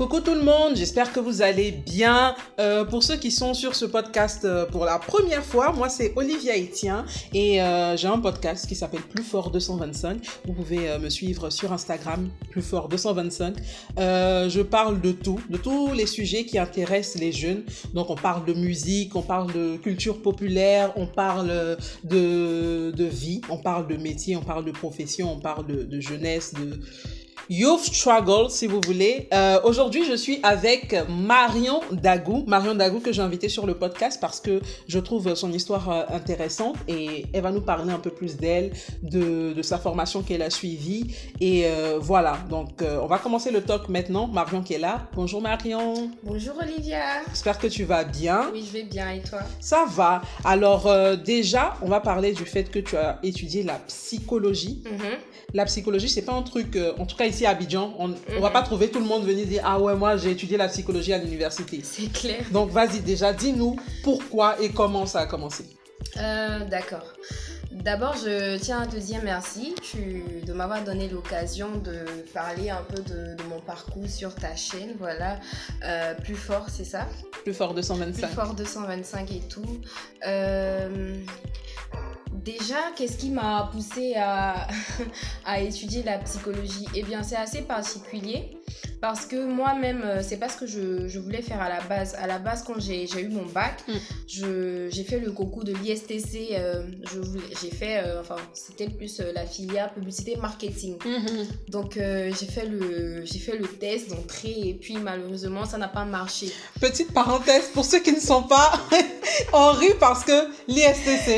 Coucou tout le monde, j'espère que vous allez bien. Euh, pour ceux qui sont sur ce podcast euh, pour la première fois, moi c'est Olivia Etienne et euh, j'ai un podcast qui s'appelle Plus Fort 225. Vous pouvez euh, me suivre sur Instagram, Plus Fort 225. Euh, je parle de tout, de tous les sujets qui intéressent les jeunes. Donc on parle de musique, on parle de culture populaire, on parle de, de vie, on parle de métier, on parle de profession, on parle de jeunesse, de Youth Struggle, si vous voulez. Euh, Aujourd'hui, je suis avec Marion Dagou. Marion Dagou que j'ai invitée sur le podcast parce que je trouve son histoire euh, intéressante et elle va nous parler un peu plus d'elle, de, de, sa formation qu'elle a suivie. Et euh, voilà, donc euh, on va commencer le talk maintenant. Marion qui est là. Bonjour Marion. Bonjour Olivia. J'espère que tu vas bien. Oui, je vais bien et toi? Ça va. Alors déjà, on va parler du fait que tu as étudié la psychologie. mm -hmm. La psychologie, c'est pas un truc, en tout cas ici à Abidjan, on, on va pas trouver tout le monde venir dire ah ouais moi j'ai étudié la psychologie à l'université. C'est clair. Donc vas-y déjà, dis-nous pourquoi et comment ça a commencé. Euh, D'accord. D'abord, je tiens à te dire merci tu, de m'avoir donné l'occasion de parler un peu de, de, mon parcours sur ta chaîne. Voilà, euh, plus fort, c'est ça? Plus fort 225. Plus fort 225 et tout. Euh, Déjà, qu'est-ce qui m'a poussé à, étudier la psychologie? Eh bien, c'est assez particulier parce que moi-même, c'est pas ce que je, je, voulais faire à la base. À la base, quand j'ai eu mon bac, mm. j'ai fait le concours de l'ISTC. Euh, j'ai fait, euh, enfin, c'était plus euh, la filière publicité marketing. Mm -hmm. Donc, euh, j'ai fait, le, fait le test d'entrée et puis malheureusement, ça n'a pas marché. Petite parenthèse, pour ceux qui ne sont pas, on rit parce que l'ISTC,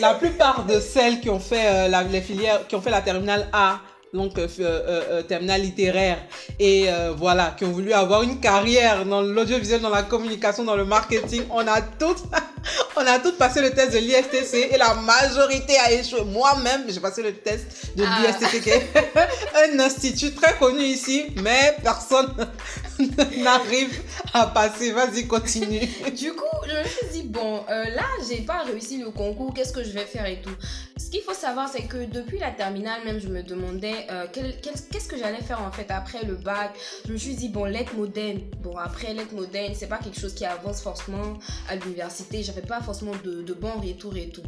la plupart de celles qui ont fait euh, la, les filières, qui ont fait la terminale A, donc euh, euh, terminale littéraire. Et euh, voilà qui ont voulu avoir une carrière dans l'audiovisuel dans la communication dans le marketing. On a toutes on a toutes passé le test de l'ISTC et la majorité a échoué. Moi-même j'ai passé le test de ah. l'ISTC qui est un institut très connu ici mais personne n'arrive à passer vas-y continue du coup je me suis dit bon euh, là j'ai pas réussi le concours qu'est-ce que je vais faire et tout ce qu'il faut savoir c'est que depuis la terminale même je me demandais euh, qu'est-ce qu que j'allais faire en fait après le bac. Je me suis dit, bon, lettres moderne. Bon, après, lettres moderne, c'est pas quelque chose qui avance forcément à l'université. J'avais pas forcément de, de bons retours et tout.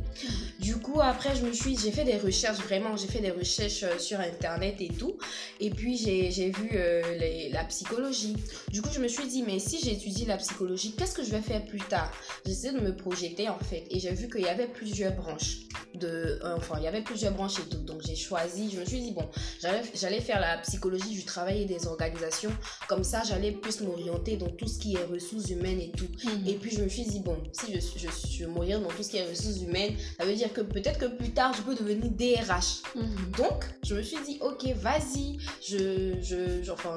Du coup, après, je me suis, j'ai fait des recherches, vraiment, j'ai fait des recherches euh, sur Internet et tout. Et puis, j'ai vu euh, les, la psychologie. Du coup, je me suis dit, mais si j'étudie la psychologie, qu'est-ce que je vais faire plus tard? J'essaie de me projeter en fait. Et j'ai vu qu'il y avait plusieurs branches. De, euh, enfin, il y avait plusieurs branches et tout. Donc, j'ai choisi, je me suis dit, bon, j'allais faire la psychologie du travail et des organisations. Comme ça, j'allais plus m'orienter dans tout ce qui est ressources humaines et tout. -hmm. Et puis, je me suis dit, bon, si je, je, je m'oriente dans tout ce qui est ressources humaines, ça veut dire que peut-être que plus tard, je peux devenir DRH. -hmm. Donc, je me suis dit, ok, vas-y. Je, je, je, enfin,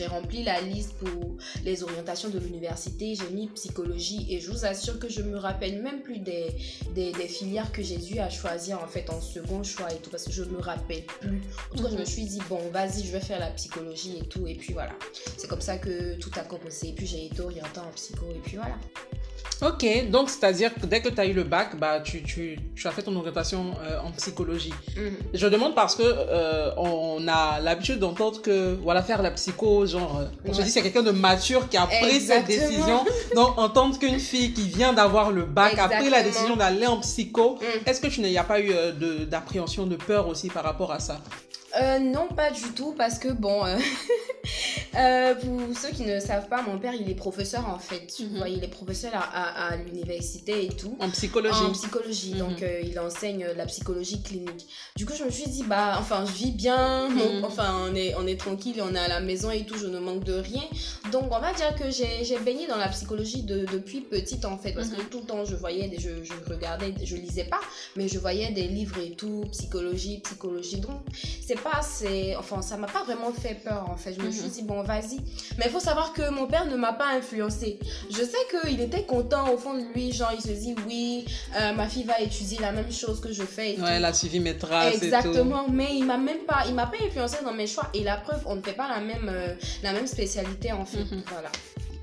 j'ai rempli la liste pour les orientations de l'université. J'ai mis psychologie et je vous assure que je me rappelle même plus des, des, des filières que j'ai eu à choisir en fait en second choix et tout parce que je me rappelle plus. En tout cas, je me suis dit, bon, vas-y, je vais faire la psychologie et tout. Et puis voilà. C'est comme ça que tout a commencé. Et puis j'ai été orientée en psycho. Et puis voilà. Ok, donc c'est-à-dire que dès que tu as eu le bac, bah, tu, tu, tu as fait ton orientation euh, en psychologie. Mm -hmm. Je demande parce que euh, on a l'habitude d'entendre que voilà faire la psycho, genre on ouais. se dit c'est quelqu'un de mature qui a pris cette décision. Donc entendre qu'une fille qui vient d'avoir le bac Exactement. a pris la décision d'aller en psycho, mm. est-ce que tu n'y a pas eu euh, d'appréhension, de, de peur aussi par rapport à ça? Euh, non, pas du tout, parce que bon, euh, euh, pour ceux qui ne savent pas, mon père, il est professeur en fait. Tu mm -hmm. vois, il est professeur à, à, à l'université et tout. En psychologie. En psychologie, mm -hmm. donc il enseigne la psychologie clinique. Du coup, je me suis dit, bah, enfin, je vis bien, mm -hmm. enfin, on est, on est tranquille, on est à la maison et tout, je ne manque de rien. Donc, on va dire que j'ai baigné dans la psychologie de, depuis petite en fait, parce que tout le temps, je voyais, des, je, je regardais, je lisais pas, mais je voyais des livres et tout, psychologie, psychologie. Donc, c'est pas c'est enfin ça m'a pas vraiment fait peur en fait. Je me suis dit bon vas-y. Mais il faut savoir que mon père ne m'a pas influencé. Je sais qu'il était content au fond de lui. Genre il se dit oui euh, ma fille va étudier la même chose que je fais et ouais elle a suivi mes traces exactement. Mais il m'a même pas il m'a pas influencé dans mes choix. Et la preuve on ne fait pas la même euh, la même spécialité en fait. Mm -hmm. voilà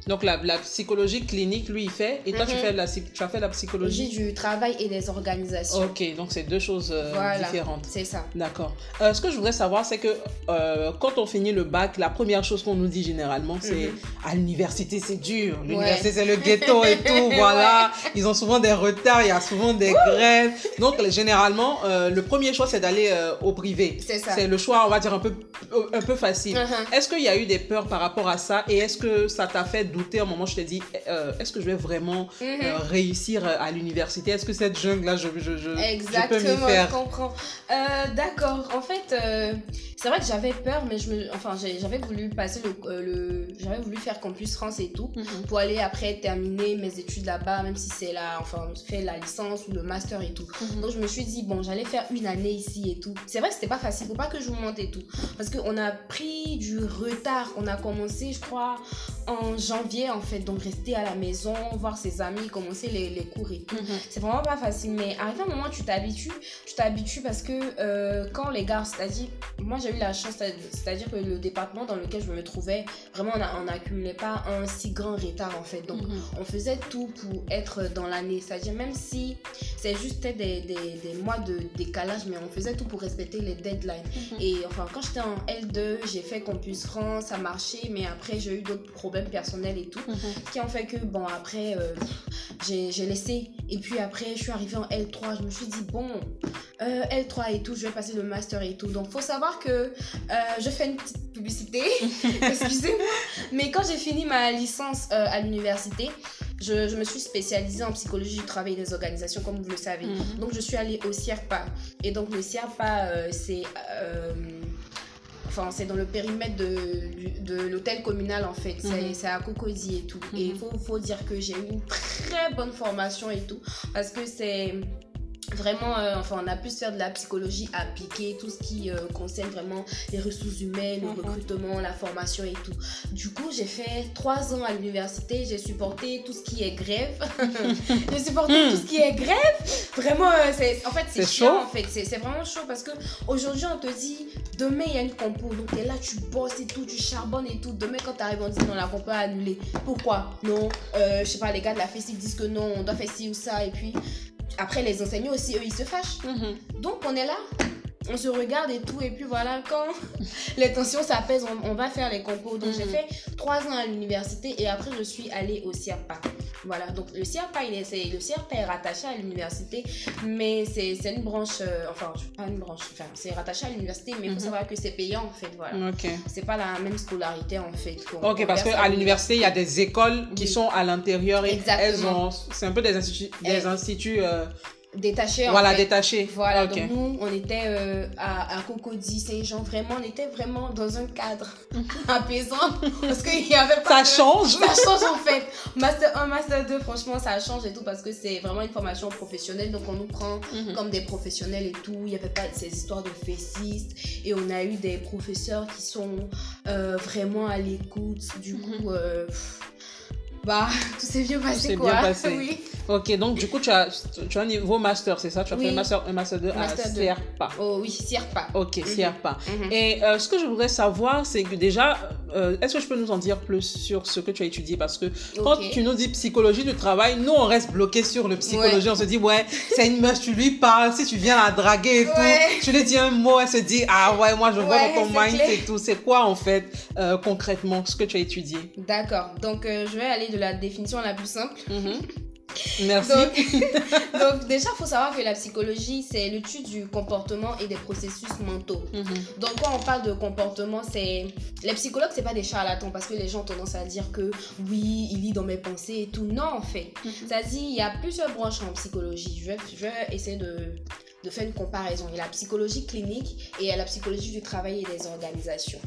Donc la, la psychologie clinique, lui, il fait, et toi, tu, Mhm. fais la, tu as fait la psychologie? Du travail et des organisations. Ok, donc c'est deux choses euh, Voilà. différentes. C'est ça. D'accord. Euh, ce que je voudrais savoir, c'est que euh, quand on finit le bac, la première chose qu'on nous dit généralement, c'est Mhm. à l'université, c'est dur. Ouais. L'université, c'est le ghetto et tout. Voilà. Ils ont souvent des retards, il y a souvent des grèves. Donc, le- généralement, le premier choix, c'est d'aller au privé. C'est ça. C'est le choix, on va dire, un peu, un peu facile. Mhm. Est-ce qu'il y a eu des peurs par rapport à ça et est-ce que ça t'a fait douter au moment je t'ai dit, euh, est-ce que je vais vraiment Mhm. euh, réussir à l'université? Est-ce que cette jungle-là, je, je, je, je peux m'y Exactement, faire? je comprends. Euh, D'accord. En fait, euh, c'est vrai que j'avais peur, mais je me, enfin, j'avais voulu passer le, euh, le- j'avais voulu faire campus France et tout Mhm. pour aller après terminer mes études là-bas, même si c'est la, enfin, faire la licence ou le master et tout. Mhm. Donc je me suis dit bon, j'allais faire une année ici et tout. C'est vrai que c'était pas facile, faut pas que je vous monte et tout, parce qu'on a pris du retard. On a commencé, je crois, en janvier en fait, donc rester à la maison, voir ses amis, commencer les, les cours et tout. Mhm. C'est vraiment pas facile, mais arrivé un moment, tu t'habitues. Tu t'habitues parce que euh, quand les gars, c'est-à-dire, moi j'ai eu la chance, c'est- c'est-à-dire que le département dans lequel je me trouvais, vraiment on n'accumulait pas un si grand retard en fait. Donc Mhm. on faisait tout pour être dans l'année. C'est-à-dire même si c'est juste des, des, des mois de décalage, mais on faisait tout pour respecter les deadlines. Mhm. Et enfin, quand j'étais en L2, j'ai fait Campus France, ça marchait, mais après j'ai eu d'autres problèmes personnels et tout. Mhm. qui ont fait que bon après euh, j'ai laissé. Et puis après je suis arrivée en L3 je me suis dit bon euh, L3 et tout je vais passer le master et tout. Donc faut savoir que euh, je fais une petite publicité. Excusez-moi. Mais quand j'ai fini ma licence euh, à l'université je, je me suis spécialisée en psychologie du travail des organisations comme vous le savez. Mhm. donc je suis allée au CIRPA et donc le CIRPA c'est Enfin, c'est dans le périmètre de, l'hôtel communal en fait. C'est Mhm. c'est à Cocody et tout. Et il Mhm. faut, faut dire que j'ai eu une très bonne formation et tout. Parce que c'est vraiment. euh, enfin, on a pu se faire de la psychologie appliquée, tout ce qui euh, concerne vraiment les ressources humaines, le Mhm. recrutement, la formation et tout. Du coup, j'ai fait trois ans à l'université. J'ai supporté tout ce qui est grève. j'ai supporté tout ce qui est grève. Vraiment, euh, c'est en fait, c'est chaud. en fait. C'est vraiment chaud parce que aujourd'hui, on te dit demain il y a une compo. Donc t'es là, tu bosses et tout, tu charbonnes et tout. Demain, quand t'arrives, on dit non, la compo est annulée. Pourquoi? Non, je sais pas, les gars de la FESI disent que non, on doit faire ci ou ça. Et puis après, les enseignants aussi, eux, ils se fâchent. Mhm. Donc on est là. On se regarde et tout, et puis voilà, quand les tensions s'apaisent, on, on va faire les compos. Donc j'ai Mhm. fait trois ans à l'université et après je suis allée au CIRPA. Voilà, donc le CIRPA, il est, le CIRPA est rattaché à l'université, mais c'est une branche, euh, enfin, pas une branche, enfin, c'est rattaché à l'université, mais il faut Mhm. savoir que c'est payant en fait, voilà. Ok. C'est pas la même scolarité en fait. Ok, parce qu'à l'université, il y a des écoles qui Oui. sont à l'intérieur et elles Exactement. ont. C'est un peu des instituts, des instituts euh, Détaché en voilà, fait. détachés. Voilà, donc nous, on était euh, à, à Cocody, Saint-Jean, vraiment, on était vraiment dans un cadre apaisant parce qu'il y avait pas Ça de- change. Ça change en fait. Master 1, Master 2, franchement, ça change et tout parce que c'est vraiment une formation professionnelle. Donc, on nous prend Mhm. comme des professionnels et tout. Il n'y avait pas ces histoires de fessistes. Et on a eu des professeurs qui sont euh, vraiment à l'écoute. Du Mhm. coup, euh, bah, tout s'est bien passé s'est quoi. bien passé. Oui. Ok, donc du coup, tu as, tu as un niveau master, c'est ça? Tu as fait un master 1, master 2 Master à 2. CERPA. Oh oui, CIRPA. Ok, CERPA. Mhm. Et euh, ce que je voudrais savoir, c'est que déjà, euh, est-ce que je peux nous en dire plus sur ce que tu as étudié? Parce que quand tu nous dis psychologie du travail, nous, on reste bloqué sur le psychologie. On se dit, ouais, c'est une meuf, tu lui parles, si tu viens la draguer et Ouais. tout, tu lui dis un mot, elle se dit, ah ouais, moi, je vois ton mind et tout. C'est quoi, en fait, euh, concrètement, ce que tu as étudié? D'accord. Donc, je vais aller de la définition la plus simple. Mhm. Merci. Donc, donc déjà, il faut savoir que la psychologie, c'est l'étude du comportement et des processus mentaux. Mhm. Donc, quand on parle de comportement, c'est. Les psychologues, c'est pas des charlatans parce que les gens ont tendance à dire que oui, il lit dans mes pensées et tout. Non, en fait. Mhm. C'est-à-dire, il y a plusieurs branches en psychologie. Je vais, je vais essayer de, de faire une comparaison. Il y a la psychologie clinique et il y a la psychologie du travail et des organisations.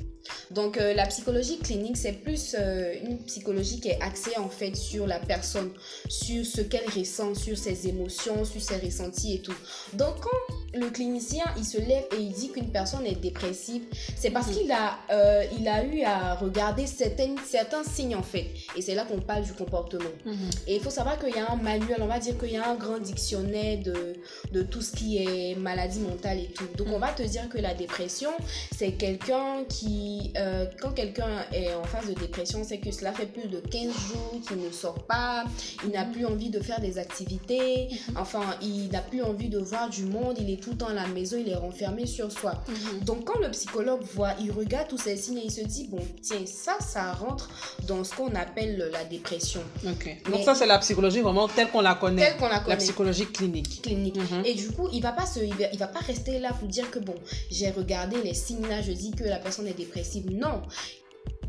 Donc, euh, la psychologie clinique, c'est plus euh, une psychologie qui est axée en fait sur la personne, sur ce qu'elle ressent, sur ses émotions, sur ses ressentis et tout. Donc, quand le clinicien il se lève et il dit qu'une personne est dépressive, c'est parce Mhm. qu'il a, euh, il a eu à regarder certaines, certains signes en fait. Et c'est là qu'on parle du comportement. Mhm. Et il faut savoir qu'il y a un manuel, on va dire qu'il y a un grand dictionnaire de, de tout ce qui est maladie mentale et tout. Donc Mhm. on va te dire que la dépression, c'est quelqu'un qui euh, quand quelqu'un est en phase de dépression, c'est que cela fait plus de 15 jours qu'il ne sort pas, il n'a plus envie de faire des activités, enfin, il n'a plus envie de voir du monde, il est tout le temps à la maison, il est renfermé sur soi. Donc, quand le psychologue voit, il regarde tous ces signes et il se dit, bon, tiens, ça, ça rentre dans ce qu'on appelle la dépression. Ok. Donc, ça, c'est la psychologie vraiment telle qu'on la connaît. Telle qu'on la connaît. La psychologie clinique. clinique. Et du coup, il va pas se, il va, il va pas rester là pour dire que bon, j'ai regardé les signes là, je dis que la personne est dépressive. Non,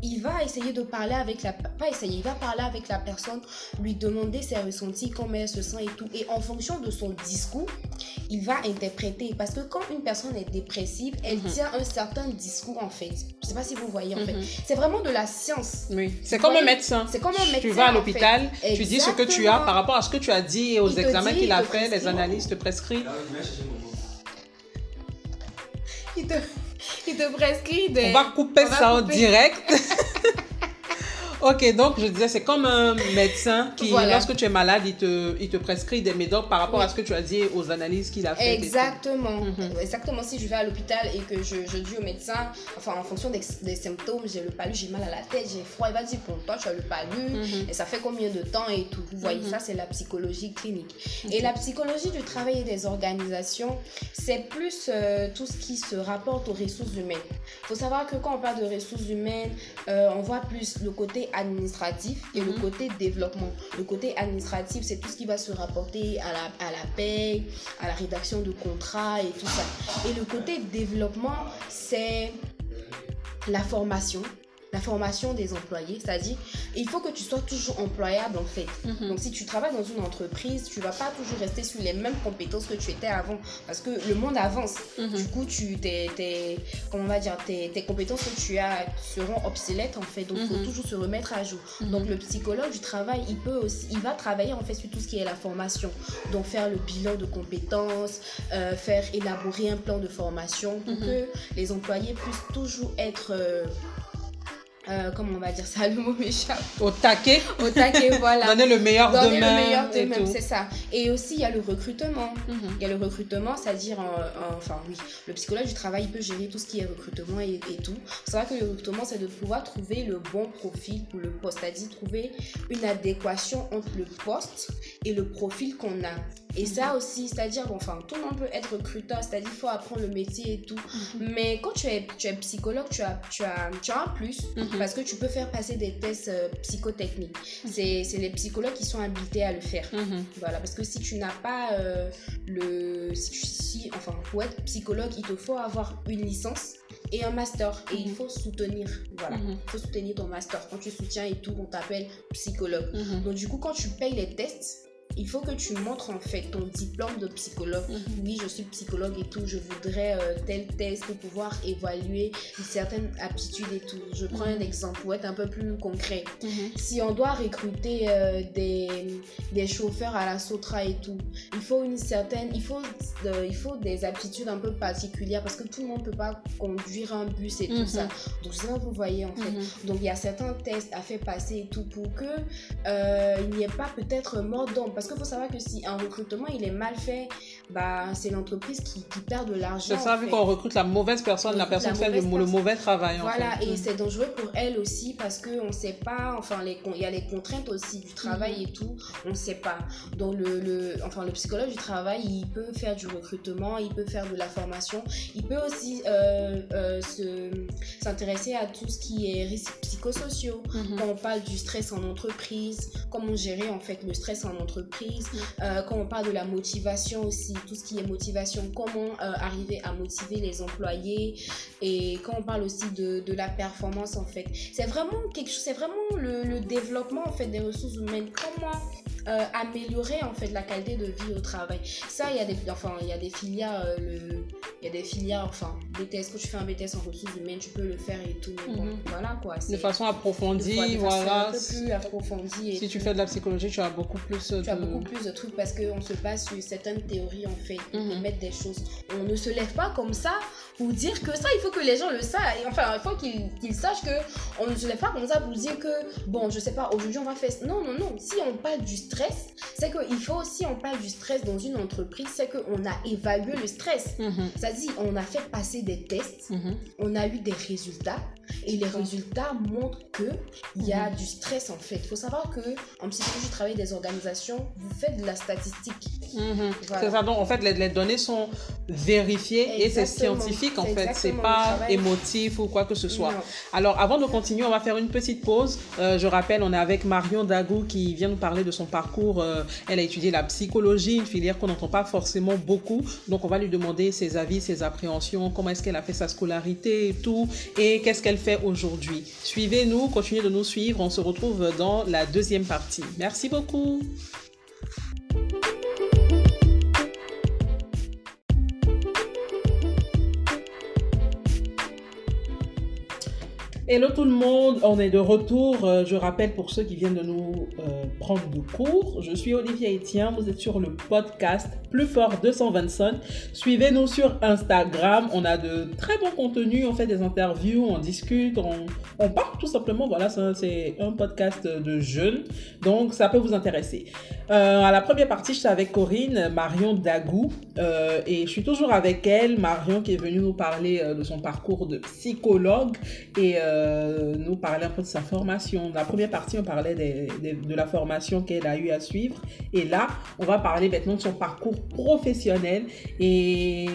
il va essayer de parler avec la pas essayer, il va parler avec la personne, lui demander ses ressentis, comment elle se sent et tout. Et en fonction de son discours, il va interpréter. Parce que quand une personne est dépressive, elle Mhm. tient un certain discours en fait. Je sais pas si vous voyez en fait. C'est vraiment de la science. Oui. C'est comme un médecin. c'est comme un Tu médecin, vas à l'hôpital, tu dis ce que tu as par rapport à ce que tu as dit et aux examens qu'il il a fait, les prescrit. analyses te mon mot. Il te, te prescrit. On va couper on va ça en direct. ok, donc je disais, c'est comme un médecin qui, Voilà. lorsque tu es malade, il te, il te prescrit des médocs par rapport Oui. à ce que tu as dit, aux analyses qu'il a faites. Exactement. Mhm. Exactement. Si je vais à l'hôpital et que je, je dis au médecin, enfin en fonction des, des symptômes, j'ai le palu, j'ai mal à la tête, j'ai froid, il va dire pour toi tu as le palu Mhm. et ça fait combien de temps et tout? Vous voyez, Mhm. ça c'est la psychologie clinique. Et la psychologie du travail et des organisations, c'est plus euh, tout ce qui se rapporte aux ressources humaines. Il faut savoir que quand on parle de ressources humaines, euh, on voit plus le côté administratif et le Mhm. côté développement. Le côté administratif, c'est tout ce qui va se rapporter à la, à la paye, à la rédaction de contrats et tout ça. Et le côté développement, c'est la formation. La formation des employés, c'est-à-dire il faut que tu sois toujours employable en fait. Mhm. Donc si tu travailles dans une entreprise, tu vas pas toujours rester sur les mêmes compétences que tu étais avant parce que le monde avance. Mhm. Du coup, tu tes, tes- comment on va dire tes, tes compétences que tu as seront obsolètes en fait. Donc il Mhm. faut toujours se remettre à jour. Mhm. Donc le psychologue du travail, il peut aussi il va travailler en fait sur tout ce qui est la formation. Donc faire le bilan de compétences, euh, faire élaborer un plan de formation pour Mhm. que les employés puissent toujours être euh, euh, comment on va dire ça, le mot m'échappe. Au taquet, Au taquet, voilà. donner le meilleur Donner demain. le meilleur et d'eux-mêmes, tout. c'est ça. Et aussi, il y a le recrutement. Mhm. Il y a le recrutement, c'est-à-dire, euh, enfin oui, le psychologue du travail il peut gérer tout ce qui est recrutement et, et tout. C'est vrai que le recrutement, c'est de pouvoir trouver le bon profil pour le poste, c'est-à-dire trouver une adéquation entre le poste et le profil qu'on a. Et ça aussi, c'est-à-dire, bon, enfin, tout le monde peut être recruteur, c'est-à-dire, il faut apprendre le métier et tout. Mais quand tu es, tu es psychologue, tu as, tu, as, tu as un plus Mhm. parce que tu peux faire passer des tests euh, psychotechniques. C'est c'est les psychologues qui sont habilités à le faire. Mhm. Voilà, parce que si tu n'as pas euh, le. Si tu, si, enfin, pour être psychologue, il te faut avoir une licence et un master. Et il faut soutenir. Voilà. Mhm. Il faut soutenir ton master. Quand tu soutiens et tout, on t'appelle psychologue. Mhm. Donc, du coup, quand tu payes les tests, il faut que tu montres en fait ton diplôme de psychologue. Mhm. Oui, je suis psychologue et tout. Je voudrais euh, tel test pour pouvoir évaluer une certaine aptitude et tout. Je prends un Mhm. exemple pour être un peu plus concret Mhm. si on doit recruter euh, des, des chauffeurs à la Sotra et tout, il faut une certaine, il faut, euh, il faut des aptitudes un peu particulières parce que tout le monde peut pas conduire un bus et tout ça. Donc, si vous voyez en fait. Donc, il y a certains tests à faire passer et tout pour que il n'y ait pas peut-être mort d'homme. Parce qu'il faut savoir que si un recrutement est mal fait, bah, c'est l'entreprise qui, qui perd de l'argent. C'est ça, vu qu'on recrute la mauvaise personne, On la personne la fait le, mauvais travail. en Voilà, fait. et Mhm. c'est dangereux pour elle aussi parce qu'on ne sait pas, enfin, il y a les contraintes aussi du travail Mhm. et tout, on ne sait pas. Donc, le, le, enfin, le psychologue du travail, il peut faire du recrutement, il peut faire de la formation, il peut aussi euh, euh, se- s'intéresser à tout ce qui est risques psychosociaux. Mhm. Quand on parle du stress en entreprise, comment gérer en fait le stress en entreprise, Mhm. euh, quand on parle de la motivation aussi, tout ce qui est motivation, comment euh, arriver à motiver les employés et quand on parle aussi de, la performance en fait. C'est vraiment quelque chose, c'est vraiment le, le développement en fait des ressources humaines. Comment euh, améliorer en fait la qualité de vie au travail. Ça, il y a des, enfin, il y a des filières, euh, le, il y a des filières, enfin, BTS. Quand tu fais un BTS en ressources humaines, tu peux le faire et tout. Bon, Mhm. voilà quoi. De façon approfondie, de fois, de façon voilà. un peu plus approfondie. et Si tu fais de la psychologie, tu as beaucoup plus de... Tu as beaucoup plus de trucs parce qu'on se base sur certaines théories en fait, Mhm. pour mettre des choses. On ne se lève pas comme ça pour dire que ça, il faut que les gens le sachent. Enfin, il faut qu'ils qu'ils sachent que on ne se lève pas comme ça pour dire que, bon, je sais pas, aujourd'hui on va faire. Non, non, non. Si on parle du stress, c'est qu'il faut aussi, on parle du stress dans une entreprise, c'est qu'on a évalué le stress. Mhm. C'est-à-dire, on a fait passer des tests, Mhm. on a eu des résultats, et les résultats montrent qu'il y a du stress en fait. Il faut savoir que en psychologie du travail des organisations, vous faites de la statistique. Mhm. Voilà. C'est ça, donc en fait, les, les données sont vérifiées et c'est scientifique en fait, c'est pas émotif ou quoi que ce soit. Non. Alors, avant de continuer, on va faire une petite pause. Euh, je rappelle, on est avec Marion Dagou qui vient nous parler de son parcours. Euh, elle a étudié la psychologie, une filière qu'on n'entend pas forcément beaucoup. Donc, on va lui demander ses avis, ses appréhensions, comment est-ce qu'elle a fait sa scolarité et tout, et qu'est-ce qu'elle aujourd'hui. Suivez-nous, continuez de nous suivre. On se retrouve dans la deuxième partie. Merci beaucoup. Hello tout le monde, on est de retour. Euh, Je rappelle pour ceux qui viennent de nous euh, prendre de cours, je suis Olivier Etienne, vous êtes sur le podcast Plus Fort 225. Suivez-nous sur Instagram, on a de très bons contenus, on fait des interviews, on discute, on, on parle tout simplement. Voilà, c'est un podcast de jeunes, donc ça peut vous intéresser. Euh, à la première partie, j'étais avec Corinne, Marion Dagou, et je suis toujours avec elle, Marion qui est venue nous parler de son parcours de psychologue et nous parler un peu de sa formation. La première partie, on parlait de la formation qu'elle a eu à suivre, et là, on va parler maintenant de son parcours professionnel et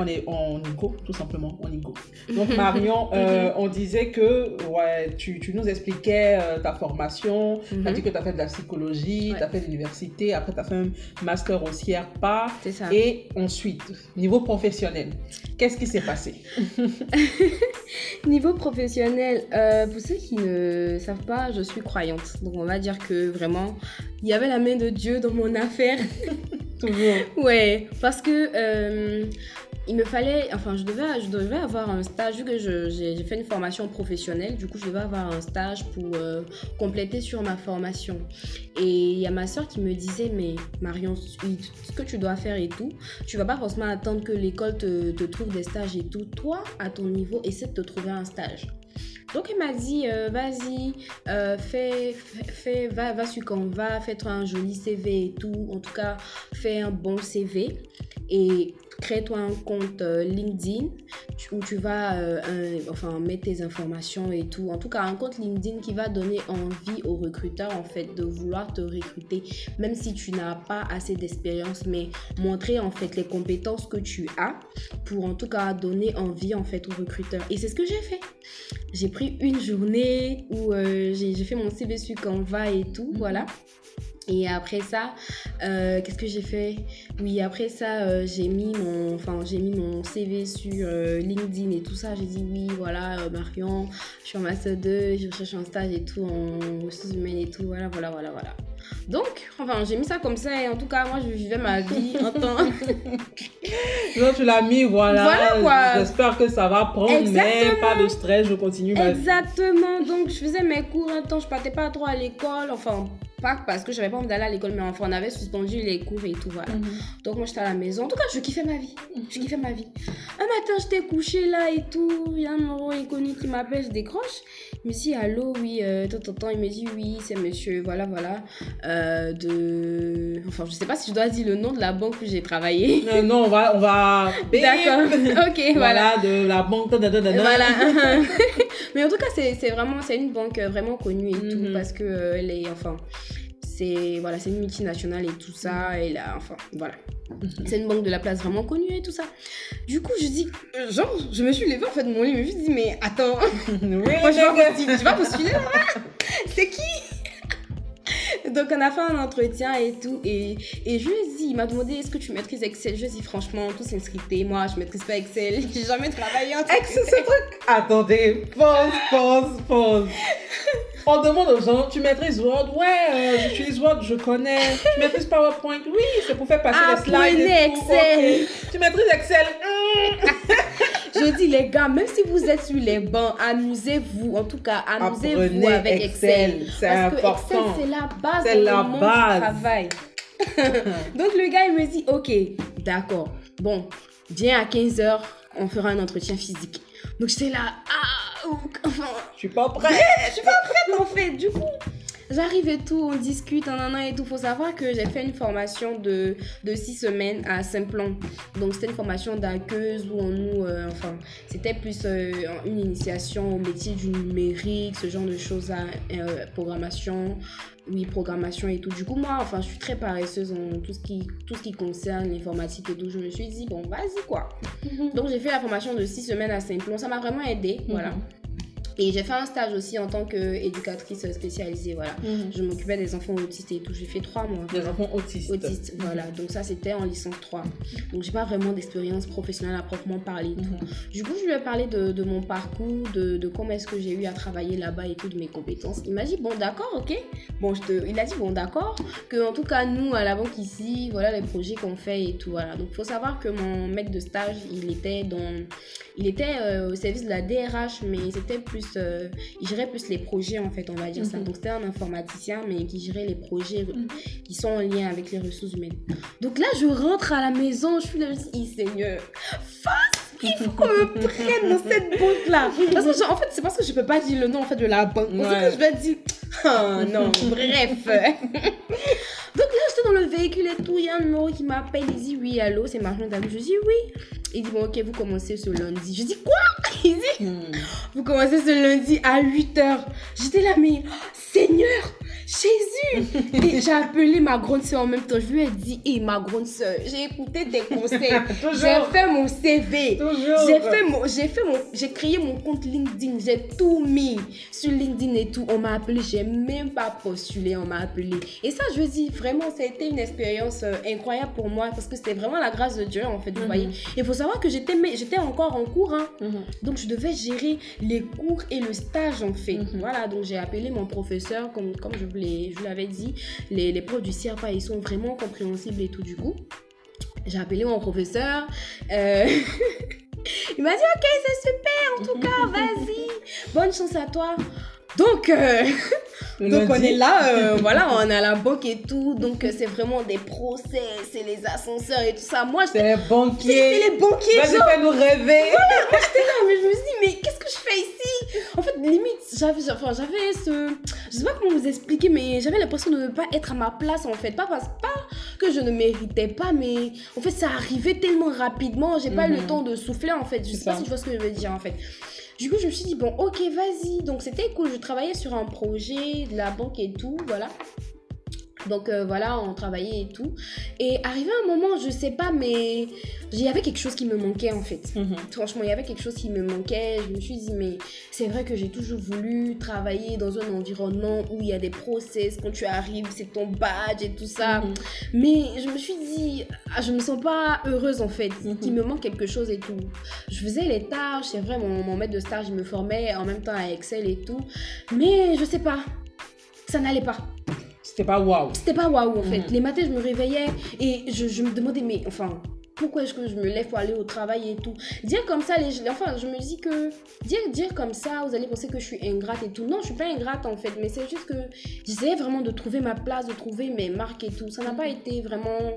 on est en go, tout simplement, en go. Donc Marion, euh, on disait que ouais, tu, tu nous expliquais euh, ta formation, tu as Mhm. dit que tu as fait de la psychologie, Ouais. tu as fait de l'université, après tu as fait un master au CIERPA. C'est ça. Et ensuite, niveau professionnel, qu'est-ce qui s'est passé? Niveau professionnel, euh, pour ceux qui ne savent pas, je suis croyante. Donc on va dire que vraiment, il y avait la main de Dieu dans mon affaire. Toujours. Ouais, parce que il me fallait, enfin, je devais, je devais avoir un stage, vu que j'ai fait une formation professionnelle, du coup, je devais avoir un stage pour euh, compléter sur ma formation. Et il y a ma soeur qui me disait, mais Marion, ce que tu dois faire et tout, tu vas pas forcément attendre que l'école te, te trouve des stages et tout. Toi, à ton niveau, essaie de te trouver un stage. Donc elle m'a dit, euh, vas-y, euh, fais, fais, va, va sur Canva, fais-toi un joli CV et tout. En tout cas, fais un bon CV et crée-toi un compte euh, LinkedIn où tu vas euh, un- enfin, mettre tes informations et tout. En tout cas, un compte LinkedIn qui va donner envie aux recruteurs en fait de vouloir te recruter, même si tu n'as pas assez d'expérience, mais montrer en fait les compétences que tu as pour en tout cas donner envie en fait aux recruteurs. Et c'est ce que j'ai fait. J'ai pris une journée où euh, j'ai j'ai fait mon CV sur Canva et tout, voilà. Et après ça, euh, qu'est-ce que j'ai fait? Oui, après ça, euh, j'ai mis mon, enfin, j'ai mis mon CV sur euh, LinkedIn et tout ça. J'ai dit oui, voilà, Marion, je suis en master 2, je recherche un stage et tout en ressources humaines et tout. Voilà, voilà, voilà, voilà. Donc, enfin, j'ai mis ça comme ça et en tout cas, moi, je vivais ma vie en temps. Donc tu l'as mis, voilà. Voilà, quoi. J'espère que ça va prendre, mais pas de stress, je continue ma vie. Exactement. Donc, je faisais mes cours un temps, je partais pas trop à l'école. Enfin, pas parce que j'avais pas envie d'aller à l'école, mais enfin, on avait suspendu les cours et tout, voilà. Mhm. Donc moi j'étais à la maison. En tout cas, je kiffais ma vie. Je kiffais ma vie. Un matin, j'étais couchée là et tout. Il y a un numéro inconnu qui m'appelle, je décroche. Il me dit allô, oui, euh, tant, tant, tant. Il me dit oui, c'est monsieur, voilà, voilà. euh, de. Enfin, je sais pas si je dois dire le nom de la banque où j'ai travaillé. Euh, non, on va, on va. D'accord. ok, voilà. Voilà, de la banque. Voilà. Mais en tout cas, c'est vraiment, c'est une banque euh, vraiment connue et tout Mhm. parce que euh, enfin, c'est voilà, c'est une multinationale et tout ça. Et là, enfin, voilà. C'est une banque de la place vraiment connue et tout ça. Du coup, je dis, euh, genre, je me suis levée en fait de mon lit, je me suis dit, mais attends, Oui, moi je vais postuler, je vais postuler là-bas. C'est qui? Donc on a fait un entretien et tout et, et je lui ai dit, il m'a demandé est-ce que tu maîtrises Excel? Je lui ai dit franchement, tout c'est scripté, moi je maîtrise pas Excel, j'ai jamais travaillé en Ex, ce truc. Attendez, pause, pause, pause. On demande aux gens, tu maîtrises Word? Ouais, euh, j'utilise Word, je connais. Tu maîtrises PowerPoint? Oui, c'est pour faire passer les slides. et Apprenez tout. Excel. Tu maîtrises Excel? Je dis les gars, même si vous êtes sur les bancs, amusez-vous. En tout cas, amusez-vous avec Excel. Excel, c'est Parce que important. Excel, c'est la base dans la le monde base. du travail. Donc le gars, il me dit, ok, d'accord. Bon, viens à 15h, on fera un entretien physique. Donc j'étais là, ah, enfin, Je suis pas prête. je suis pas prête en fait. Du coup, J'arrive et tout, on discute, un an et tout. Faut savoir que j'ai fait une formation de, de six semaines à Saint-Plon. Donc, c'était une formation d'aqueuse où on nous. euh, enfin, c'était plus euh, une initiation au métier du numérique, ce genre de choses, à, euh, programmation. Oui, programmation et tout. Du coup, moi, enfin, je suis très paresseuse en tout ce qui, tout ce qui concerne l'informatique et tout. Je me suis dit, bon, vas-y, quoi. Donc, j'ai fait la formation de six semaines à Saint-Plon. Ça m'a vraiment aidé, voilà. Et j'ai fait un stage aussi en tant qu'éducatrice spécialisée, voilà. Je m'occupais des enfants autistes et tout. J'ai fait trois mois. Des enfants autistes. Autistes, voilà. Donc ça, c'était en licence 3. Donc j'ai pas vraiment d'expérience professionnelle à proprement parler. tout. Mhm. Du coup, je lui ai parlé de, de mon parcours, de, de comment est-ce que j'ai eu à travailler là-bas et tout, de mes compétences. Il m'a dit, bon, d'accord, ok. Bon, je te... Il a dit, bon, d'accord, que en tout cas, nous, à la banque ici, voilà les projets qu'on fait et tout, voilà. Donc, faut savoir que mon maître de stage, il était dans... Il était euh, au service de la DRH, mais c'était plus... euh, il gérait plus les projets, en fait, on va dire ça. Donc, c'était un informaticien, mais qui gérait les projets Mhm. qui sont en lien avec les ressources humaines. Donc là, je rentre à la maison, je suis là, je me dis, Seigneur, face, il faut qu'on me prenne dans cette banque-là. Parce que, en fait, c'est parce que je peux pas dire le nom en fait, de la banque. Parce Ouais. que je vais dire, ah non, bref. Donc là, j'étais dans le véhicule et tout, il y a un numéro qui m'appelle, il dit, oui, allô, c'est Marion David. Je dis, oui. Il dit, bon, ok, vous commencez ce lundi. Je dis, quoi? Mhm. vous commencez ce lundi à 8h. J'étais là, mais oh, Seigneur, Jésus Et j'ai appelé ma grande soeur en même temps. Je lui ai dit, hé, ma grande soeur, j'ai écouté tes conseils. j'ai fait mon CV. Toujours. J'ai fait mon, j'ai fait mon, j'ai créé mon compte LinkedIn, j'ai tout mis sur LinkedIn et tout. On m'a appelé, j'ai même pas postulé, on m'a appelé. Et ça, je dis vraiment, ça a été une expérience euh, incroyable pour moi parce que c'était vraiment la grâce de Dieu en fait, vous Mhm. voyez. Il faut savoir que j'étais encore en cours, hein. Mhm. Donc je devais gérer les cours et le stage en fait. Mhm. Voilà, donc j'ai appelé mon professeur, comme, comme je vous l'ai- je l'avais dit, les, les profs du CIRPA, ils sont vraiment compréhensibles et tout du coup. J'ai appelé mon professeur. euh, Il m'a dit, ok, c'est super, en tout cas, vas-y. Bonne chance à toi. Donc, euh, Le donc on est là, euh, voilà, on est à la banque et tout. Donc, euh, c'est vraiment des procès, c'est les ascenseurs et tout ça. Moi, C'est les c'est banquiers. les banquiers, Vas-y, fais-nous rêver. j'étais là, mais je me suis dit, mais limite, j'avais enfin, j'avais ce. Je sais pas comment vous expliquer, mais j'avais l'impression de ne pas être à ma place en fait. Pas, parce, pas que je ne méritais pas, mais en fait, ça arrivait tellement rapidement, j'ai pas eu Mhm. le temps de souffler en fait. Je sais pas si tu vois ce que je veux dire en fait. Du coup, je me suis dit, bon, ok, vas-y. Donc, c'était cool. Je travaillais sur un projet de la banque et tout, voilà. Donc euh, voilà, on travaillait et tout. Et arrivé un moment, je sais pas, mais il y avait quelque chose qui me manquait en fait. Mhm. Franchement, il y avait quelque chose qui me manquait. Je me suis dit, mais c'est vrai que j'ai toujours voulu travailler dans un environnement où il y a des process. Quand tu arrives, c'est ton badge et tout ça. Mhm. Mais je me suis dit, ah, je me sens pas heureuse en fait. Mhm. Il me manque quelque chose et tout. Je faisais les tâches, c'est vrai, mon, mon maître de stage, il me formait en même temps à Excel et tout. Mais je sais pas, ça n'allait pas. C'était pas waouh. C'était pas waouh en fait. Mhm. Les matins, je me réveillais et je, je me demandais, mais enfin, pourquoi est-ce que je me lève pour aller au travail et tout? Dire comme ça, les, enfin, je me dis que dire, dire comme ça, vous allez penser que je suis ingrate et tout. Non, je suis pas ingrate en fait, mais c'est juste que j'essayais vraiment de trouver ma place, de trouver mes marques et tout. Ça n'a pas été vraiment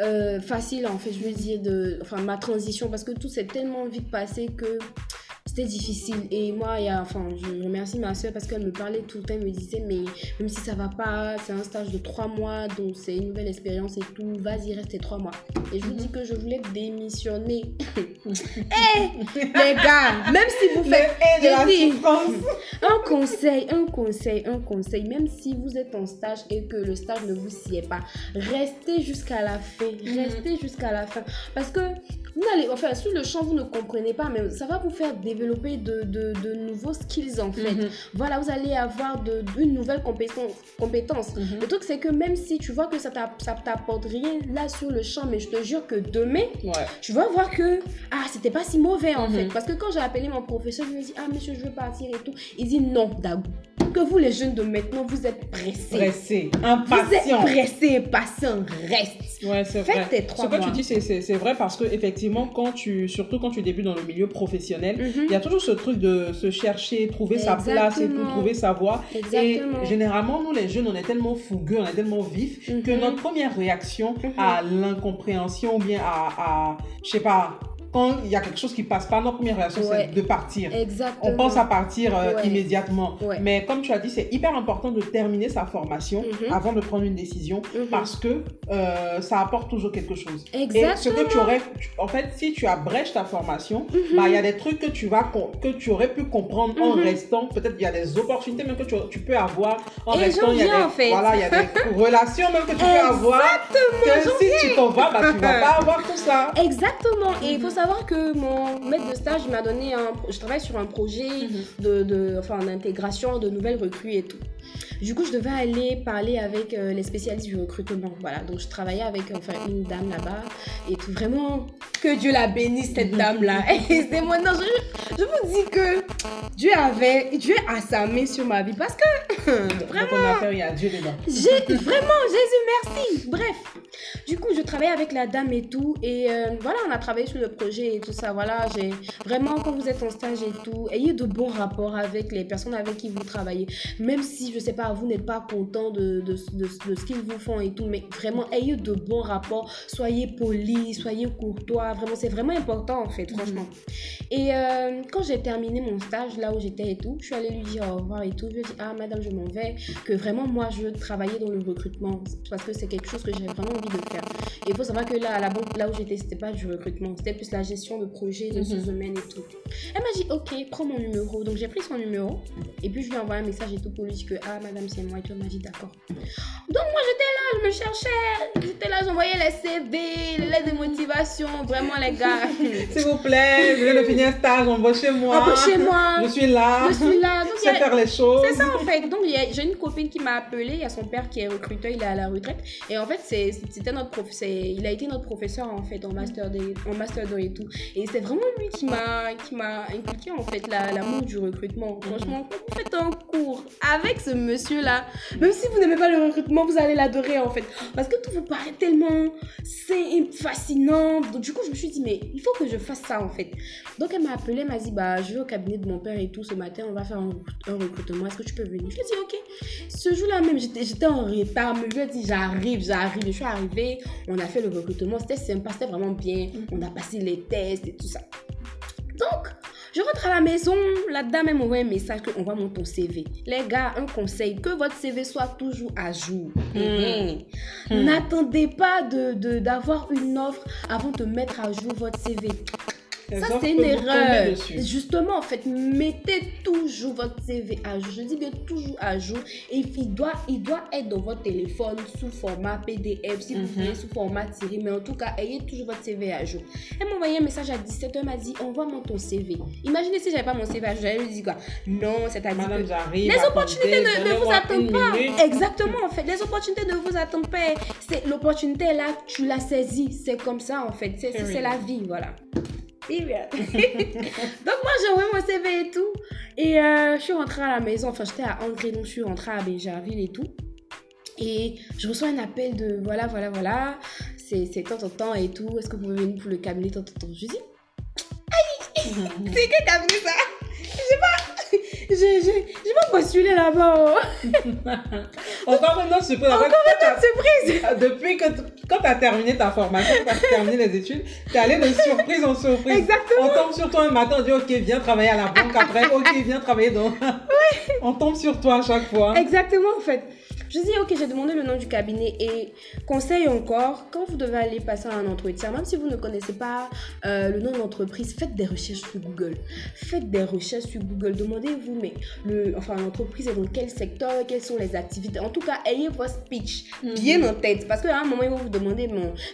euh, facile en fait, je veux dire, de, enfin, ma transition parce que tout s'est tellement vite passé que c'était difficile. Et moi, il y a, enfin, je remercie ma soeur parce qu'elle me parlait tout le temps, elle me disait, mais même si ça va pas, c'est un stage de trois mois, donc c'est une nouvelle expérience et tout, vas-y, reste trois mois. Et je vous dis que je voulais démissionner. Hé, les gars, même si vous faites de la un conseil, un conseil, un conseil, même si vous êtes en stage et que le stage ne vous sied pas, restez jusqu'à la fin, Mhm. restez jusqu'à la fin. Parce que vous n'allez, enfin, sur le champ, vous ne comprenez pas, mais ça va vous faire développer de, de, de nouveaux skills en fait. Mhm. Voilà, vous allez avoir de, une nouvelle compétence. compétence. Mhm. Le truc, c'est que même si tu vois que ça t'a- ça t'apporte rien là sur le champ, mais je te jure que demain, Ouais. tu vas voir que ah c'était pas si mauvais en Mhm. fait parce que quand j'ai appelé mon professeur je lui ai dit ah monsieur je veux partir et tout il dit non Dagou que vous les jeunes de maintenant vous êtes pressés Pressé, vous êtes pressés reste Ouais, c'est faites vrai. tes Ce trois que mois tu dis, c'est- vrai parce que effectivement, quand tu, surtout quand tu débutes dans le milieu professionnel. Il y a toujours ce truc de se chercher, trouver sa place et tout, trouver sa voie. exactement Et généralement, nous les jeunes, on est tellement fougueux, on est tellement vifs que Mhm. notre première réaction Mhm. à l'incompréhension ou bien à, à je sais pas, quand il y a quelque chose qui passe pas, notre première réaction, Ouais. c'est de partir. Exactement. On pense à partir euh, Ouais. immédiatement. Ouais. Mais comme tu as dit, c'est hyper important de terminer sa formation Mhm. avant de prendre une décision Mhm. parce que euh, ça apporte toujours quelque chose. Et Exactement. ce que tu aurais, tu- en fait, si tu abrèges ta formation, Mhm. bah il y a des trucs que tu vas que tu aurais pu comprendre en restant. Peut-être il y a des opportunités même que tu, tu peux avoir en Et restant. Il y a des, en fait. Voilà, il y a des relations même que tu peux avoir. Que si tu t'en vas, bah tu vas pas avoir tout ça. Exactement. Et il faut savoir que mon maître de stage m'a donné un. Je travaille sur un projet de, de- enfin, d'intégration de nouvelles recrues et tout. Du coup, je devais aller parler avec euh, les spécialistes du recrutement. Voilà, donc je travaillais avec enfin, une dame là-bas et tout. Vraiment, que Dieu la bénisse, cette dame-là. Et c'est moi, non, je, je vous dis que Dieu avait, Dieu a sa main sur ma vie parce que il y a Dieu dedans. j'ai vraiment, Jésus merci. Bref, du coup, je travaillais avec la dame et tout. Et euh, voilà, on a travaillé sur le projet et tout ça. Voilà, j'ai vraiment, quand vous êtes en stage et tout, ayez de bons rapports avec les personnes avec qui vous travaillez. Même si, je sais pas, vous n'êtes pas content de, de, de, de ce qu'ils vous font et tout, mais vraiment, ayez de bons rapports. Soyez polis, soyez courtois. Vraiment, c'est vraiment important en fait, franchement. Et euh, quand j'ai terminé mon stage, là où j'étais et tout, je suis allée lui dire au revoir et tout. Je lui ai dit, ah madame, je m'en vais. Que vraiment, moi, je veux travailler dans le recrutement parce que c'est quelque chose que j'ai vraiment envie de faire. Et il faut savoir que là, à la banque, là où j'étais, c'était pas du recrutement, c'était plus la gestion de projets, de Mhm. ressources humaines et tout. Elle m'a dit, ok, prends mon numéro. Donc j'ai pris son numéro et puis je lui ai envoyé un message et tout pour lui dire que, ah madame, c'est moi. Et tout, elle m'a dit, d'accord. Donc moi, j'étais là, je me cherchais. J'étais là, j'envoyais les CV, les lettres de motivation. Vraiment, les gars. S'il vous plaît, je viens de finir un stage, embauchez-moi. Embauchez-moi. Je suis là. Je suis là. Donc, Je a- sais faire les choses. c'est ça en fait. Donc j'ai une copine qui m'a appelé. Il y a son père qui est recruteur, il est à la retraite. Et en fait, c'était notre prof, il a été notre professeur en fait en master 2, en master 2 et tout. Et c'est vraiment lui qui m'a qui m'a inculqué en fait la- l'amour du recrutement. Franchement, quand vous faites un cours avec ce monsieur là, même si vous n'aimez pas le recrutement, vous allez l'adorer en fait, parce que tout vous paraît tellement c'est fascinant. Donc du coup, je me suis dit mais il faut que je fasse ça en fait. Donc elle m'a appelé, elle m'a dit bah je vais au cabinet de mon père et tout ce matin, on va faire un, un recrutement. Est-ce que tu peux venir? Je lui ai dit ok. Ce jour-là même, j'étais j'étais en retard, mais je lui ai dit j'arrive, j'arrive. Je suis arrivée, on a fait le recrutement, c'était sympa, c'était vraiment bien. On a passé les tests et tout ça. Donc, je rentre à la maison, la dame elle m'envoie un message qu'on va monter ton CV. Les gars, un conseil, que votre CV soit toujours à jour. Mhm. Hmm. N'attendez pas de- d'avoir une offre avant de mettre à jour votre CV. Ça, c'est une erreur. Justement, en fait, mettez toujours votre CV à jour. Je dis bien toujours à jour. Et il doit, il doit être dans votre téléphone sous format PDF, si vous Mhm. voulez, sous format tiré. Mais en tout cas, ayez toujours votre CV à jour. Elle m'a envoyé un message à 17h, elle m'a dit Envoie-moi ton CV. Imaginez si j'avais pas mon CV à jour, j'allais lui dire quoi? Non, c'est-à-dire que. Les opportunités ne, ne vous attendent pas. minute. Exactement, en fait. Les opportunités ne vous attendent pas. C'est l'opportunité là, tu l'as saisie. C'est comme ça, en fait. C'est la vie, voilà. Donc moi j'ai envoyé mon CV et tout. Et euh, je suis rentrée à la maison. Enfin, j'étais à André, donc je suis rentrée à Béjarville et tout. Et je reçois un appel de voilà, voilà, voilà. C'est c'est tant, tant, tant et tout. Est-ce que vous pouvez venir pour le cabinet tant, tant, tant? Je dis c'est quel cabinet ça? J'ai pas. J'ai j'ai- j'ai pas postulé là-bas. oh. Encore une autre surprise. Encore Surprise Depuis que quand tu as terminé ta formation, quand tu as terminé les études, tu es allé de surprise en surprise. Exactement. On tombe sur toi un matin, on dit ok, viens travailler à la banque. Après, ok, viens travailler dans. On tombe sur toi à chaque fois. Exactement, en fait. Je dis, ok, j'ai demandé le nom du cabinet et conseil encore, quand vous devez aller passer un entretien, même si vous ne connaissez pas euh, le nom de l'entreprise, faites des recherches sur Google. Faites des recherches sur Google. Demandez-vous, mais le, enfin, l'entreprise est dans quel secteur, quelles sont les activités. En tout cas, ayez votre speech bien en tête. Parce qu'à un moment, ils vont vous demander,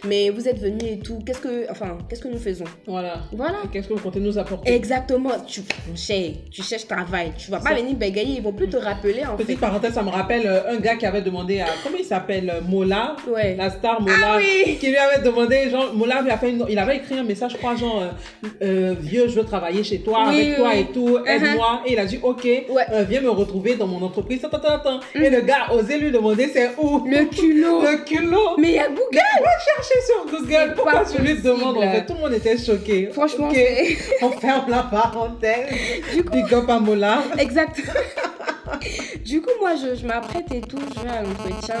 mais vous êtes venu et tout, qu'est-ce que, enfin, qu'est-ce que nous faisons? Voilà. Voilà. Qu'est-ce que vous comptez nous apporter? Exactement. Tu, mon cher, tu cherches travail. Tu vas pas venir bégayer, ils vont plus te rappeler en fait. Petite parenthèse, ça me rappelle euh, un gars qui avait demandé à. Comment il s'appelle Mola? Ouais. La star Mola. Ah oui. Qui lui avait demandé, genre, Mola lui a fait une- Il avait écrit un message, je crois, genre, euh, euh, vieux, je veux travailler chez toi, Oui, avec oui, toi et tout, Uh-huh. aide-moi. Et il a dit, ok, Ouais. euh, viens me retrouver dans mon entreprise. Attends, attends, attends. Et le gars osé lui demander, c'est où? Le culot. Le culot. Mais il y a Google. Cherchez sur Google. Pourquoi tu lui demandes En fait, tout le monde était choqué. Franchement, on ferme la parenthèse. Du coup- Big up à Mola. Exact. du coup, moi, je, je m'apprête et tout, je vais à l'entretien,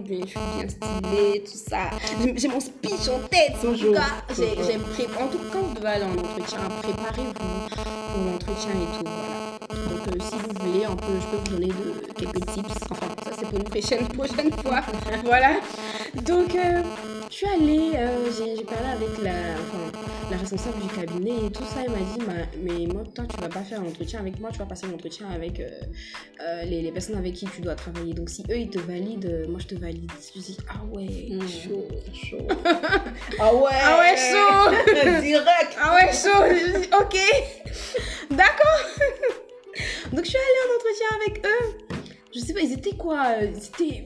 bien, je suis bien stylée, tout ça. J'ai- mon speech en tête, en tout cas. J'ai En tout cas, quand vous devez aller en entretien, préparez-vous pour l'entretien et tout, voilà. Donc, euh, si vous voulez, on peut, je peux vous donner de, quelques tips. Enfin, ça, c'est pour une prochaine, prochaine fois. voilà. Donc, euh, je suis allée, euh, j'ai j'ai parlé avec la, enfin, la responsable du cabinet et tout ça. Elle m'a dit, Ma- mais moi, toi, tu vas pas faire l'entretien avec moi, tu vas passer l'entretien avec euh, euh, les, les personnes avec qui tu dois travailler. Donc, si eux, ils te valident, euh, moi, je te valide. Je dis, ah ouais, Mm. chaud. Chaud. Ah ouais. Ah ouais, chaud. Direct. Ah ouais, chaud. Je dis, ok. D'accord. Donc, je suis allée en entretien avec eux. Je sais pas, ils étaient quoi euh, C'était.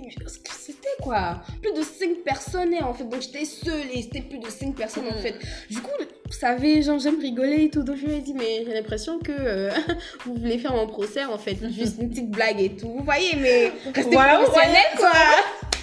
C'était quoi? Plus de 5 personnes hein, en fait. Donc, j'étais seule et c'était plus de 5 personnes en Mm. fait. Du coup, vous savez, genre, j'aime rigoler et tout. Donc, je lui ai dit, mais j'ai l'impression que euh, vous voulez faire mon procès en fait. Juste une petite blague et tout. Vous voyez, mais restez Voilà, vous professionnel quoi.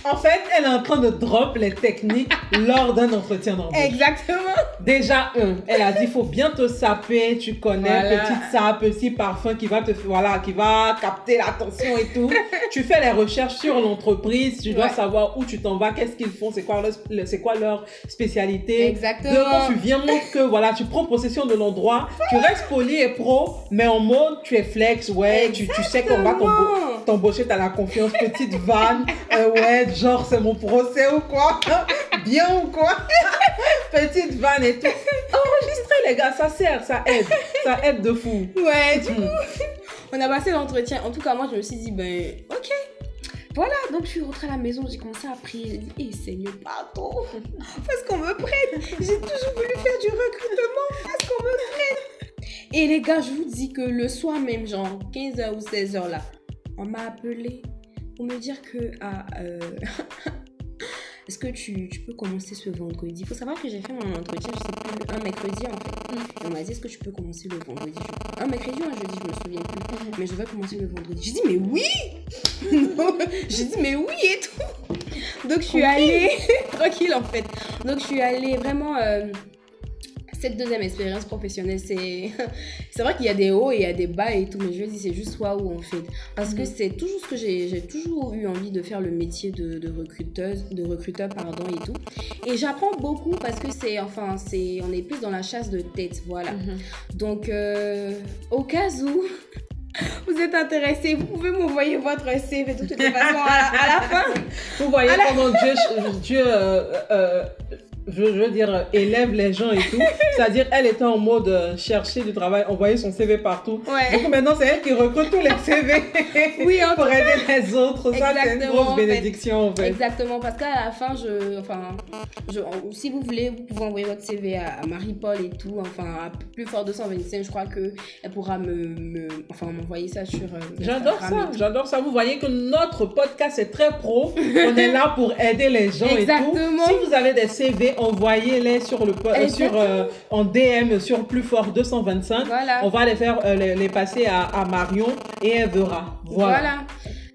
En fait, elle est en train de drop les techniques lors d'un entretien d'embauche. Exactement. Déjà, un, elle a dit, faut bien te saper, tu connais, Voilà. petite sape, petit parfum qui va te, voilà, qui va capter l'attention et tout. Tu fais les recherches sur l'entreprise, tu dois Ouais. savoir où tu t'en vas, qu'est-ce qu'ils font, c'est quoi leur, le- c'est quoi leur spécialité. Exactement. Deux, quand tu viens, montre que voilà, tu prends possession de l'endroit, tu restes poli et pro, mais en mode tu es flex, ouais, tu, tu sais qu'on va t'embaucher, t'as la confiance, petite vanne, euh, ouais, genre c'est mon procès ou quoi, bien ou quoi, petite vanne et tout. Enregistrez les gars, ça sert, ça aide, ça aide de fou. Ouais, du Mm. coup, on a passé l'entretien. En tout cas, moi, je me suis dit, ben, ok. Voilà, donc je suis rentrée à la maison, j'ai commencé à prier. J'ai dit, eh Seigneur, pardon, parce qu'on me prenne. J'ai toujours voulu faire du recrutement, parce qu'on me prenne. Et les gars, je vous dis que le soir même, genre 15h ou 16h là, on m'a appelé pour me dire que, ah, euh, est-ce que tu, tu peux commencer ce vendredi? Il faut savoir que j'ai fait mon entretien, je sais plus, un mercredi en fait. Et on m'a dit, est-ce que tu peux commencer le vendredi? Un mercredi ou un jeudi, je me souviens plus. Mais je vais commencer le vendredi. J'ai dit, mais oui Non, J'ai dit, mais oui et tout. Donc, je suis allée, tranquille en fait. Donc, je suis allée vraiment. euh, cette deuxième expérience professionnelle, c'est c'est vrai qu'il y a des hauts et il y a des bas et tout, mais je dis c'est juste waouh en fait. Parce que Mhm. c'est toujours ce que j'ai j'ai toujours eu envie de faire le métier de, de recruteuse, de recruteur pardon et tout. Et j'apprends beaucoup parce que c'est enfin c'est on est plus dans la chasse de tête, voilà. Donc, euh, au cas où vous êtes intéressé, vous pouvez m'envoyer votre CV de toutes les façons à la, à la fin. Vous voyez la- Dieu, Dieu euh, euh, je, veux dire, élève les gens et tout. C'est-à-dire, elle était en mode euh, chercher du travail, envoyer son CV partout. Ouais. Donc maintenant, c'est elle qui recrute tous les CV Oui, en pour aider les autres. Ça, c'est une grosse bénédiction, en fait. Exactement, parce qu'à la fin, je, enfin, je, si vous voulez, vous pouvez envoyer votre CV à, à Marie-Paul et tout, enfin, à plus fort 225, je crois que elle pourra me, me- enfin, m'envoyer ça sur. euh, J'adore ça, j'adore ça. Vous voyez que notre podcast est très pro. On est là pour aider les gens Exactement. et tout. Si vous avez des CV, envoyez-les sur le euh, sur euh, en DM sur plus fort 225. Voilà. On va les faire euh, les, les passer à, à Marion et elle verra. Voilà. Voilà.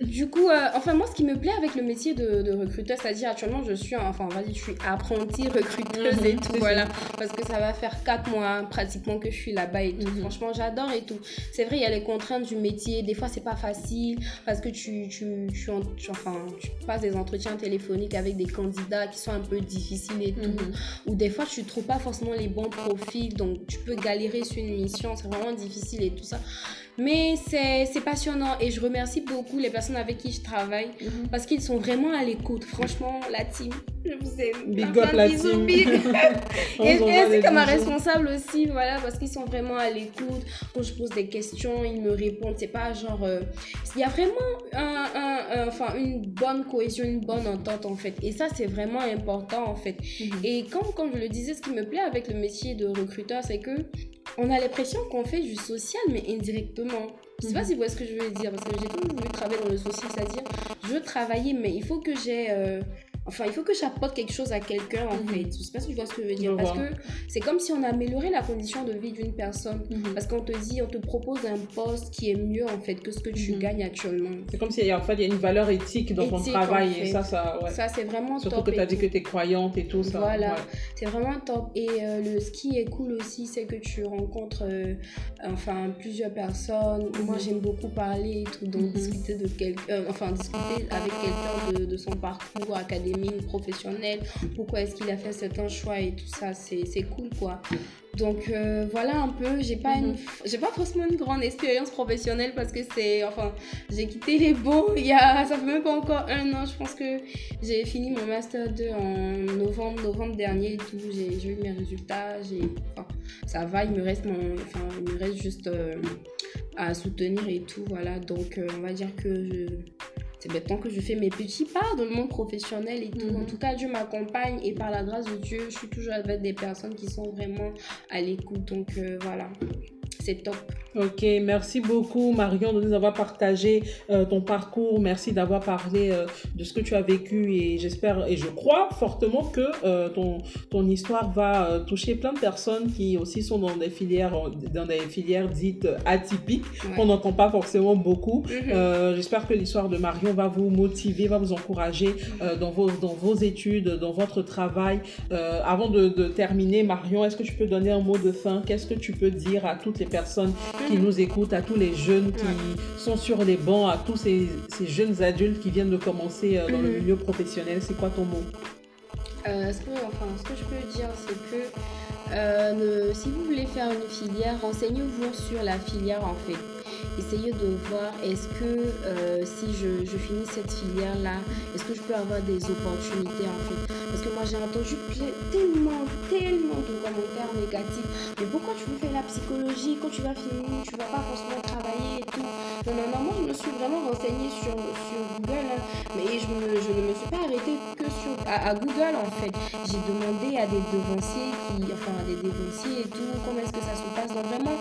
Du coup, euh, enfin moi, ce qui me plaît avec le métier de, de recruteur, c'est-à-dire actuellement, je suis, enfin, on va dire, je suis apprentie recruteuse Mhm, et tout, c'est voilà, parce que ça va faire 4 mois pratiquement que je suis là-bas et tout. Mhm. Franchement, j'adore et tout. C'est vrai, il y a les contraintes du métier. Des fois, c'est pas facile parce que tu, tu, tu, en- tu- enfin, tu passes des entretiens téléphoniques avec des candidats qui sont un peu difficiles et tout Mhm. ou des fois tu trouves pas forcément les bons profils, donc tu peux galérer sur une mission, c'est vraiment difficile et tout ça. Mais c'est passionnant et je remercie beaucoup les personnes avec qui je travaille Mhm. parce qu'ils sont vraiment à l'écoute. Franchement, la team, je vous aime. Big up la team. big. Et, ainsi que ma responsable aussi, voilà, parce qu'ils sont vraiment à l'écoute. Quand je pose des questions, ils me répondent. C'est pas genre. euh, Il y a vraiment un, un- un- enfin, une bonne cohésion, une bonne entente en fait. Et ça, c'est vraiment important en fait. Mhm. Et comme, comme je le disais, ce qui me plaît avec le métier de recruteur, c'est que on a l'impression qu'on fait du social, mais indirectement. Je sais pas Mhm. si vous voyez ce que je veux dire, parce que j'ai toujours voulu travailler dans le social, c'est-à-dire, je veux travailler, mais il faut que j'ai... euh, Enfin, il faut que j'apporte quelque chose à quelqu'un, en Mhm. fait. Je sais pas si tu vois ce que je veux dire. Je Parce vois. que c'est comme si on améliorait la condition de vie d'une personne. Mhm. Parce qu'on te dit, on te propose un poste qui est mieux, en fait, que ce que tu Mhm. gagnes actuellement. C'est comme s'il y a, en fait, il y a une valeur éthique dans ton travail. en Et fait. ça, ça, ouais. Ça, c'est vraiment Surtout top. que tu as dit que tu es croyante et tout ça. Voilà. ouais. C'est vraiment top. Et euh, le, ce qui est cool aussi, c'est que tu rencontres euh, enfin, plusieurs personnes. Moi, j'aime beaucoup parler et tout. Donc, discuter, de quel... euh, enfin, discuter avec quelqu'un de, de son parcours académique, professionnel. Pourquoi est-ce qu'il a fait certains choix et tout ça. C'est cool, quoi. Donc, euh, voilà un peu. J'ai pas, Mhm. une... j'ai pas forcément une grande expérience professionnelle parce que c'est. Enfin, j'ai quitté les beaux il y a. Ça fait même pas encore un an. Je pense que j'ai fini mon Master 2 en novembre, novembre dernier et tout. J'ai j'ai eu mes résultats. j'ai Enfin, ça va, il me reste, mon, enfin, il me reste juste euh, à soutenir et tout. Voilà, donc euh, on va dire que je... c'est maintenant que je fais mes petits pas dans le monde professionnel et tout. Mhm. En tout cas, Dieu m'accompagne et par la grâce de Dieu, je suis toujours avec des personnes qui sont vraiment à l'écoute. Donc euh, voilà, c'est top. Ok, merci beaucoup Marion de nous avoir partagé euh, ton parcours. Merci d'avoir parlé euh, de ce que tu as vécu et j'espère et je crois fortement que euh, ton, ton histoire va toucher plein de personnes qui aussi sont dans des filières, dans des filières dites atypiques Ouais. qu'on n'entend pas forcément beaucoup. Mhm. J'espère que l'histoire de Marion va vous motiver, va vous encourager dans, vos, dans vos études, dans votre travail. Avant de, de terminer, Marion, est-ce que tu peux donner un mot de fin? Qu'est-ce que tu peux dire à toutes les personnes qui nous écoutent, à tous les jeunes qui sont sur les bancs, à tous ces, ces jeunes adultes qui viennent de commencer euh, dans le Mhm. milieu professionnel C'est quoi ton mot? Euh, ce, que, enfin, ce que je peux dire, c'est que euh, ne- si vous voulez faire une filière, renseignez-vous sur la filière en fait. Essayez de voir est-ce que euh, si je, je finis cette filière-là, est-ce que je peux avoir des opportunités en fait? Parce que moi j'ai entendu tellement, tellement de commentaires négatifs. Mais pourquoi tu veux faire la psychologie? Quand tu vas finir, tu vas pas forcément travailler et tout. Non, non, moi je me suis vraiment renseignée sur, sur Google. hein. Mais je ne me suis pas arrêtée que sur, à, à Google en fait. J'ai demandé à des devanciers, qui, enfin à des devanciers et tout, comment est-ce que ça se passe. Donc vraiment,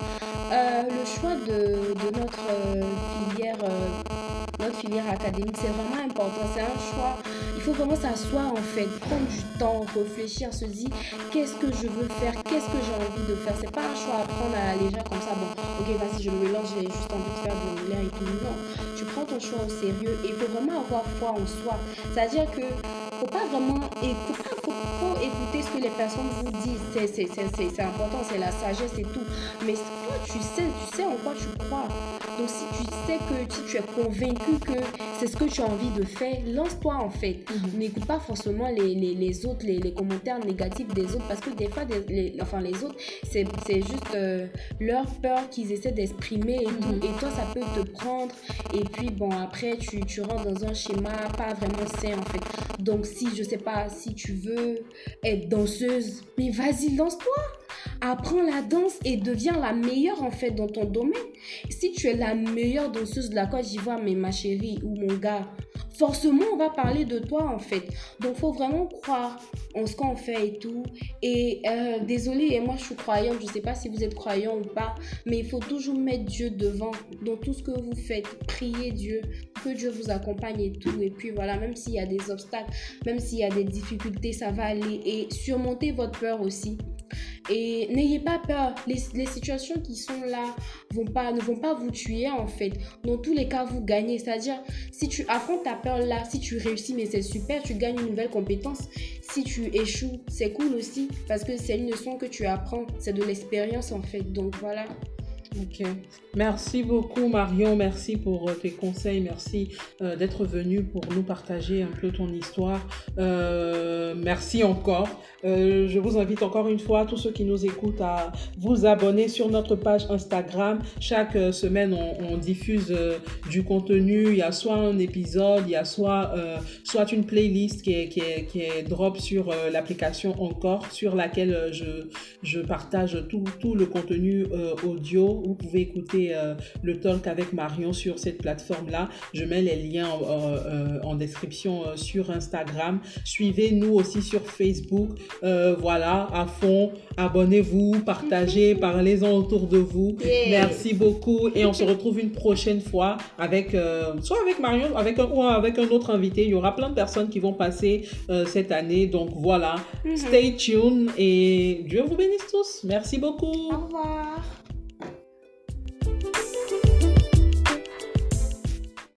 euh, le choix de, de notre euh, filière, euh, notre filière académique, c'est vraiment important. C'est un choix. Il faut vraiment s'asseoir en fait, prendre du temps, réfléchir, se dire qu'est-ce que je veux faire, qu'est-ce que j'ai envie de faire. C'est pas un choix à prendre à la légère comme ça. Bon, ok, vas-y, je me lance, j'ai juste envie de faire de l'anglais et tout. Non, tu prends ton choix au sérieux et il faut vraiment avoir foi en soi. C'est-à-dire que faut pas vraiment et faut, écouter ce que les personnes vous disent. C'est important, c'est la sagesse et tout. Mais toi, tu sais, tu sais en quoi tu crois. Donc si tu sais que si tu es convaincu que c'est ce que tu as envie de faire, lance-toi en fait. N'écoute pas forcément les, les, les autres, les, les commentaires négatifs des autres, parce que des fois, des- les, enfin les autres, c'est c'est juste euh, leur peur qu'ils essaient d'exprimer et. Mhm. Et toi, ça peut te prendre. Et puis bon, après, tu, tu rentres dans un schéma pas vraiment sain en fait. Donc si, je sais pas, si tu veux être danseuse, mais vas-y, lance-toi. Apprends la danse et deviens la meilleure en fait dans ton domaine. Si tu es la meilleure danseuse de la Côte d'Ivoire, mais ma chérie ou mon gars, forcément on va parler de toi en fait. Donc faut vraiment croire en ce qu'on fait et tout. Et euh, désolé, et moi je suis croyante, je sais pas si vous êtes croyant ou pas, mais il faut toujours mettre Dieu devant dans tout ce que vous faites. Priez Dieu, que Dieu vous accompagne et tout. Et puis voilà, même s'il y a des obstacles, même s'il y a des difficultés, ça va aller. Et surmontez votre peur aussi. Et n'ayez pas peur. Les, situations qui sont là vont pas, ne vont pas vous tuer en fait. Dans tous les cas, vous gagnez. C'est-à-dire, si tu affrontes ta peur là, si tu réussis, mais c'est super, tu gagnes une nouvelle compétence. Si tu échoues, c'est cool aussi parce que c'est une leçon que tu apprends. C'est de l'expérience en fait. Donc voilà. Ok. Merci beaucoup Marion, merci pour euh, tes conseils, merci euh, d'être venu pour nous partager un peu ton histoire. Euh, merci encore. Je vous invite encore une fois, tous ceux qui nous écoutent, à vous abonner sur notre page Instagram. Chaque semaine, on, on diffuse du contenu. Il y a soit un épisode, il y a soit, soit une playlist qui est, qui est, qui est drop sur l'application Encore, sur laquelle je, je partage tout, tout le contenu audio Vous pouvez écouter euh, le talk avec Marion sur cette plateforme-là. Je mets les liens en, euh, en description euh, sur Instagram. Suivez-nous aussi sur Facebook. Euh, voilà, à fond. Abonnez-vous, partagez, parlez-en autour de vous. Yeah. Merci beaucoup et on se retrouve une prochaine fois avec euh, soit avec Marion, avec un ou avec un autre invité. Il y aura plein de personnes qui vont passer euh, cette année. Donc voilà, Mhm. stay tuned et Dieu vous bénisse tous. Merci beaucoup. Au revoir.